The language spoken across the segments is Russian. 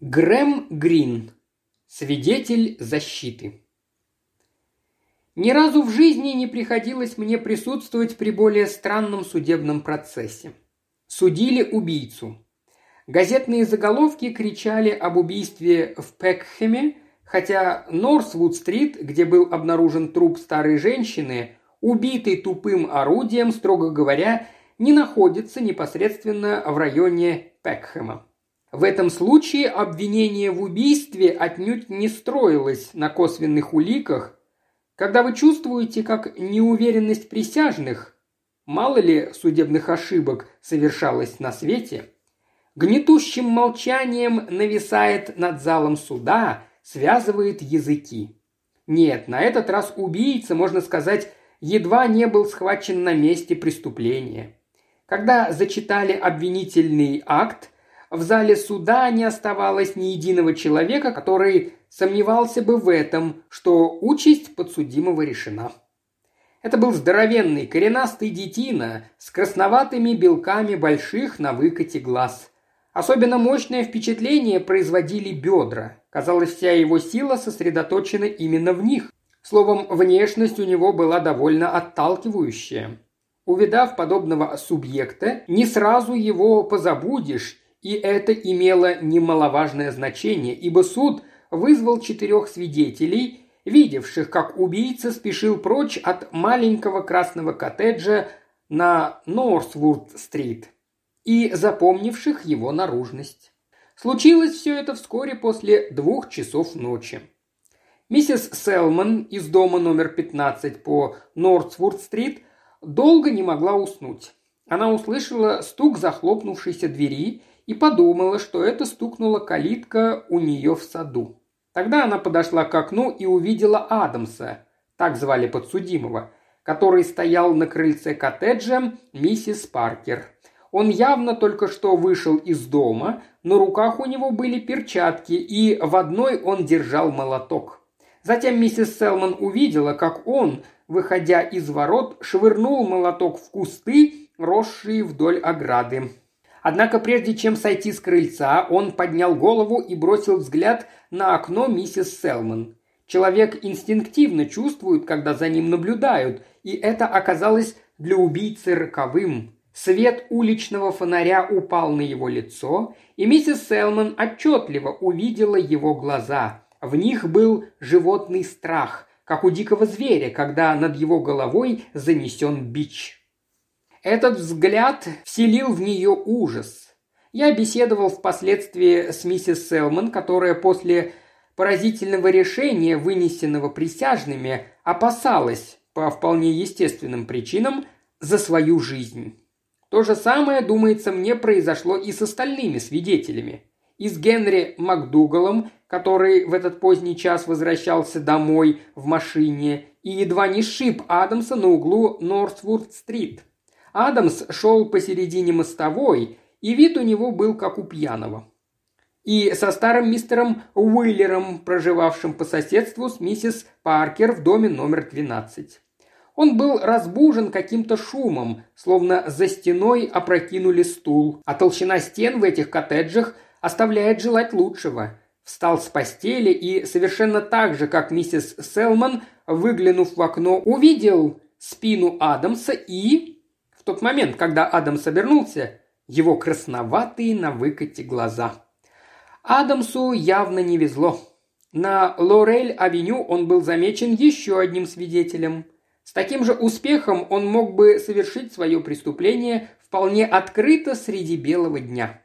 Грэм Грин. Свидетель защиты. Ни разу в жизни не приходилось мне присутствовать при более странном судебном процессе. Судили убийцу. Газетные заголовки кричали об убийстве в Пекхеме, хотя Норсвуд-стрит, где был обнаружен труп старой женщины, убитый тупым орудием, строго говоря, не находится непосредственно в районе Пекхема. В этом случае обвинение в убийстве отнюдь не строилось на косвенных уликах. Когда вы чувствуете, как неуверенность присяжных, мало ли судебных ошибок совершалось на свете, гнетущим молчанием нависает над залом суда, связывает языки. Нет, на этот раз убийца, можно сказать, едва не был схвачен на месте преступления. Когда зачитали обвинительный акт – в зале суда не оставалось ни единого человека, который сомневался бы в этом, что участь подсудимого решена. Это был здоровенный, коренастый детина с красноватыми белками больших на выкате глаз. Особенно мощное впечатление производили бедра. Казалось, вся его сила сосредоточена именно в них. Словом, внешность у него была довольно отталкивающая. Увидав подобного субъекта, не сразу его позабудешь и это имело немаловажное значение, ибо суд вызвал четырех свидетелей, видевших, как убийца спешил прочь от маленького красного коттеджа на Норсвуд-стрит и запомнивших его наружность. Случилось все это вскоре после двух часов ночи. Миссис Селман из дома номер 15 по Норсвуд-стрит долго не могла уснуть. Она услышала стук захлопнувшейся двери и подумала, что это стукнула калитка у нее в саду. Тогда она подошла к окну и увидела Адамса, так звали подсудимого, который стоял на крыльце коттеджа миссис Паркер. Он явно только что вышел из дома, на руках у него были перчатки, и в одной он держал молоток. Затем миссис Селман увидела, как он, выходя из ворот, швырнул молоток в кусты, росшие вдоль ограды. Однако прежде чем сойти с крыльца, он поднял голову и бросил взгляд на окно миссис Селман. Человек инстинктивно чувствует, когда за ним наблюдают, и это оказалось для убийцы роковым. Свет уличного фонаря упал на его лицо, и миссис Селман отчетливо увидела его глаза. В них был животный страх, как у дикого зверя, когда над его головой занесен бич. Этот взгляд вселил в нее ужас. Я беседовал впоследствии с миссис Селман, которая после поразительного решения, вынесенного присяжными, опасалась, по вполне естественным причинам, за свою жизнь. То же самое, думается мне, произошло и с остальными свидетелями. И с Генри МакДугалом, который в этот поздний час возвращался домой в машине и едва не сшиб Адамса на углу Нортвуд-стрит – Адамс шел посередине мостовой, и вид у него был как у пьяного. И со старым мистером Уиллером, проживавшим по соседству с миссис Паркер в доме номер 12. Он был разбужен каким-то шумом, словно за стеной опрокинули стул, а толщина стен в этих коттеджах оставляет желать лучшего. Встал с постели и совершенно так же, как миссис Селман, выглянув в окно, увидел спину Адамса и тот момент, когда Адамс обернулся, его красноватые на выкате глаза. Адамсу явно не везло. На Лорель-авеню он был замечен еще одним свидетелем. С таким же успехом он мог бы совершить свое преступление вполне открыто среди белого дня.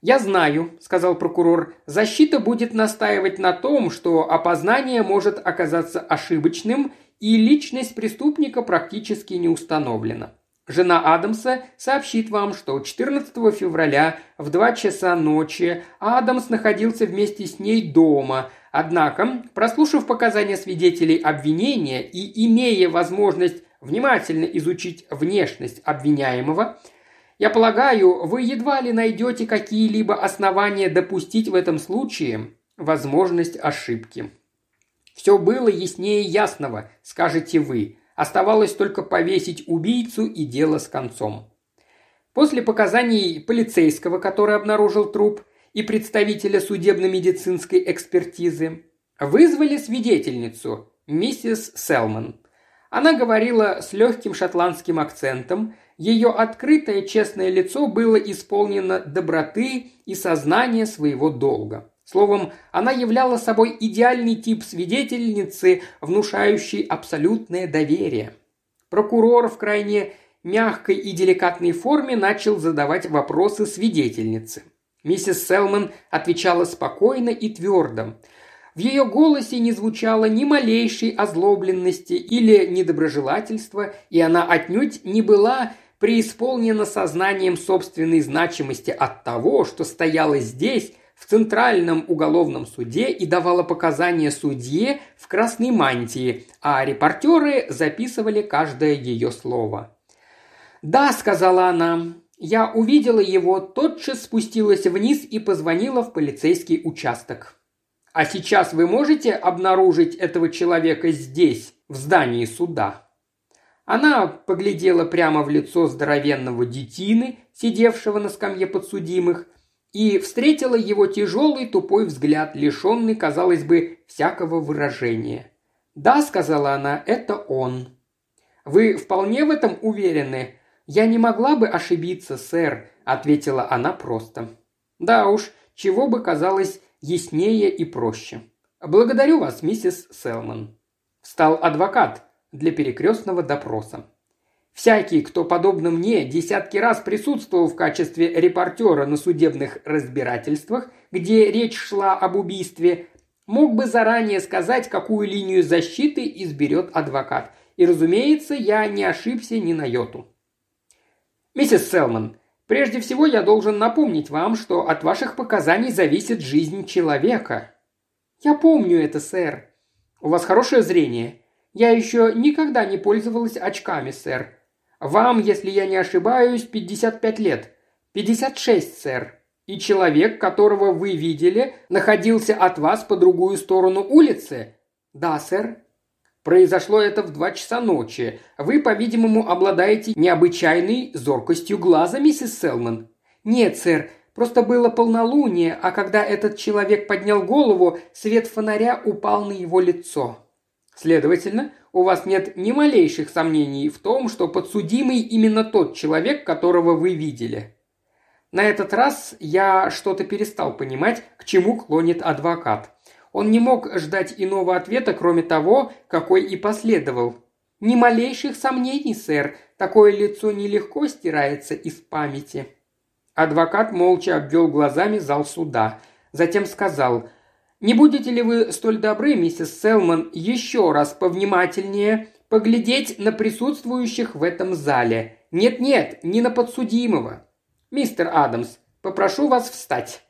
«Я знаю», – сказал прокурор, – «защита будет настаивать на том, что опознание может оказаться ошибочным и личность преступника практически не установлена. Жена Адамса сообщит вам, что 14 февраля в 2 часа ночи Адамс находился вместе с ней дома. Однако, прослушав показания свидетелей обвинения и имея возможность внимательно изучить внешность обвиняемого, я полагаю, вы едва ли найдете какие-либо основания допустить в этом случае возможность ошибки. Все было яснее ясного, скажете вы. Оставалось только повесить убийцу и дело с концом. После показаний полицейского, который обнаружил труп, и представителя судебно-медицинской экспертизы. Вызвали свидетельницу, миссис Селман. Она говорила с легким шотландским акцентом, ее открытое честное лицо было исполнено доброты и сознания своего долга. Словом, она являла собой идеальный тип свидетельницы, внушающий абсолютное доверие. Прокурор в крайне мягкой и деликатной форме начал задавать вопросы свидетельнице. Миссис Селман отвечала спокойно и твердо. В ее голосе не звучало ни малейшей озлобленности или недоброжелательства, и она отнюдь не была преисполнена сознанием собственной значимости от того, что стояла здесь, в Центральном уголовном суде и давала показания судье в красной мантии, а репортеры записывали каждое ее слово. «Да», — сказала она, — «я увидела его, тотчас спустилась вниз и позвонила в полицейский участок». «А сейчас вы можете обнаружить этого человека здесь, в здании суда?» Она поглядела прямо в лицо здоровенного детины, сидевшего на скамье подсудимых, и встретила его тяжелый тупой взгляд, лишенный, казалось бы, всякого выражения. «Да», — сказала она, — «это он». «Вы вполне в этом уверены?» «Я не могла бы ошибиться, сэр», — ответила она просто. «Да уж, чего бы казалось яснее и проще. Благодарю вас, миссис Селман». Встал адвокат для перекрестного допроса. Всякий, кто, подобно мне, десятки раз присутствовал в качестве репортера на судебных разбирательствах, где речь шла об убийстве, мог бы заранее сказать, какую линию защиты изберет адвокат. И, разумеется, я не ошибся ни на йоту. «Миссис Селман, прежде всего я должен напомнить вам, что от ваших показаний зависит жизнь человека». «Я помню это, сэр». «У вас хорошее зрение?» «Я еще никогда не пользовалась очками, сэр. Вам, если я не ошибаюсь, 55 лет. 56, сэр. И человек, которого вы видели, находился от вас по другую сторону улицы? Да, сэр. Произошло это в два часа ночи. Вы, по-видимому, обладаете необычайной зоркостью глаза, миссис Селман. Нет, сэр, просто было полнолуние, а когда этот человек поднял голову, свет фонаря упал на его лицо. Следовательно, у вас нет ни малейших сомнений в том, что подсудимый именно тот человек, которого вы видели. На этот раз я что-то перестал понимать, к чему клонит адвокат. Он не мог ждать иного ответа, кроме того, какой и последовал. «Ни малейших сомнений, сэр, такое лицо нелегко стирается из памяти». Адвокат молча обвел глазами зал суда. Затем сказал – не будете ли вы столь добры, миссис Селман, еще раз повнимательнее поглядеть на присутствующих в этом зале? Нет-нет, не на подсудимого. Мистер Адамс, попрошу вас встать».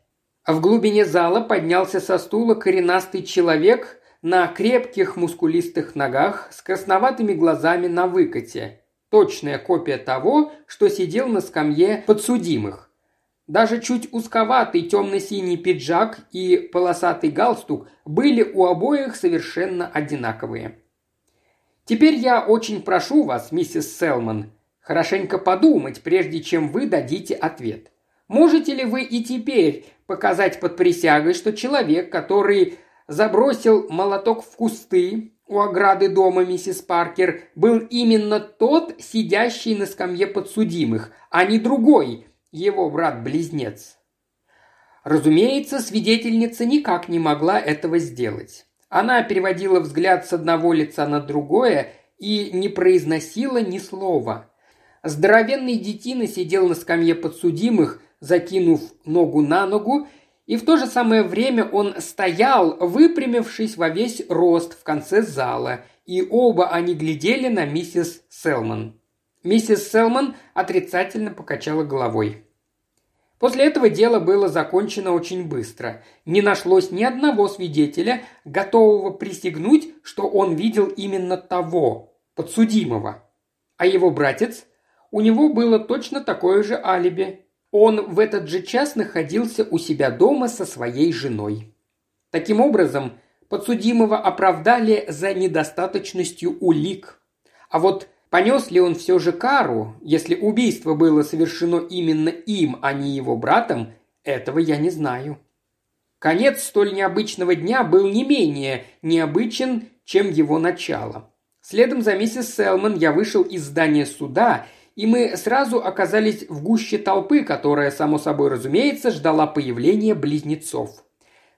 В глубине зала поднялся со стула коренастый человек на крепких мускулистых ногах с красноватыми глазами на выкате. Точная копия того, что сидел на скамье подсудимых. Даже чуть узковатый темно-синий пиджак и полосатый галстук были у обоих совершенно одинаковые. «Теперь я очень прошу вас, миссис Селман, хорошенько подумать, прежде чем вы дадите ответ. Можете ли вы и теперь показать под присягой, что человек, который забросил молоток в кусты у ограды дома миссис Паркер, был именно тот, сидящий на скамье подсудимых, а не другой, его брат-близнец. Разумеется, свидетельница никак не могла этого сделать. Она переводила взгляд с одного лица на другое и не произносила ни слова. Здоровенный детина сидел на скамье подсудимых, закинув ногу на ногу, и в то же самое время он стоял, выпрямившись во весь рост в конце зала, и оба они глядели на миссис Селман. Миссис Селман отрицательно покачала головой. После этого дело было закончено очень быстро. Не нашлось ни одного свидетеля, готового присягнуть, что он видел именно того, подсудимого. А его братец? У него было точно такое же алиби. Он в этот же час находился у себя дома со своей женой. Таким образом, подсудимого оправдали за недостаточностью улик. А вот Понес ли он все же кару, если убийство было совершено именно им, а не его братом, Этого я не знаю. Конец столь необычного дня был не менее необычен, чем его начало. Следом за миссис Селман я вышел из здания суда, и мы сразу оказались в гуще толпы, которая, само собой разумеется, ждала появления близнецов.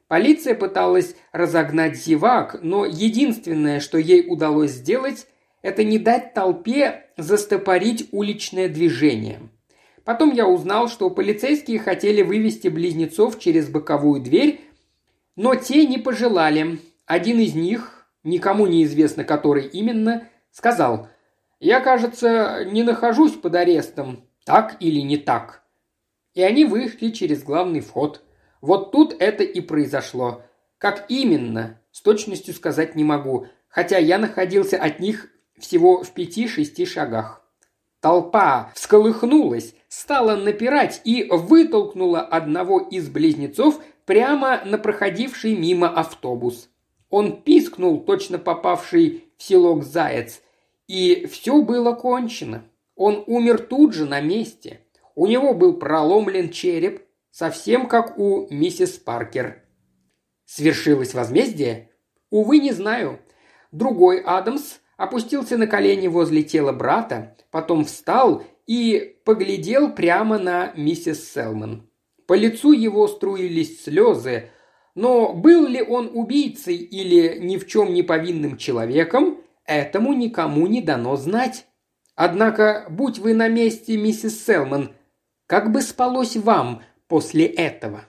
Полиция пыталась разогнать зевак, но единственное, что ей удалось сделать, это не дать толпе застопорить уличное движение. Потом я узнал, что полицейские хотели вывести близнецов через боковую дверь, но те не пожелали. Один из них, никому не известно который именно, сказал «Я, кажется, не нахожусь под арестом, так или не так». И они вышли через главный вход. Вот тут это и произошло. Как именно, с точностью сказать не могу, хотя я находился от них всего в пяти-шести шагах. Толпа всколыхнулась, стала напирать и вытолкнула одного из близнецов прямо на проходивший мимо автобус. Он пискнул, точно попавший в селок заяц, и все было кончено. Он умер тут же на месте. У него был проломлен череп, совсем как у миссис Паркер. Свершилось возмездие? Увы, не знаю. Другой Адамс опустился на колени возле тела брата, потом встал и поглядел прямо на миссис Селман. По лицу его струились слезы, но был ли он убийцей или ни в чем не повинным человеком, этому никому не дано знать. Однако, будь вы на месте, миссис Селман, как бы спалось вам после этого?»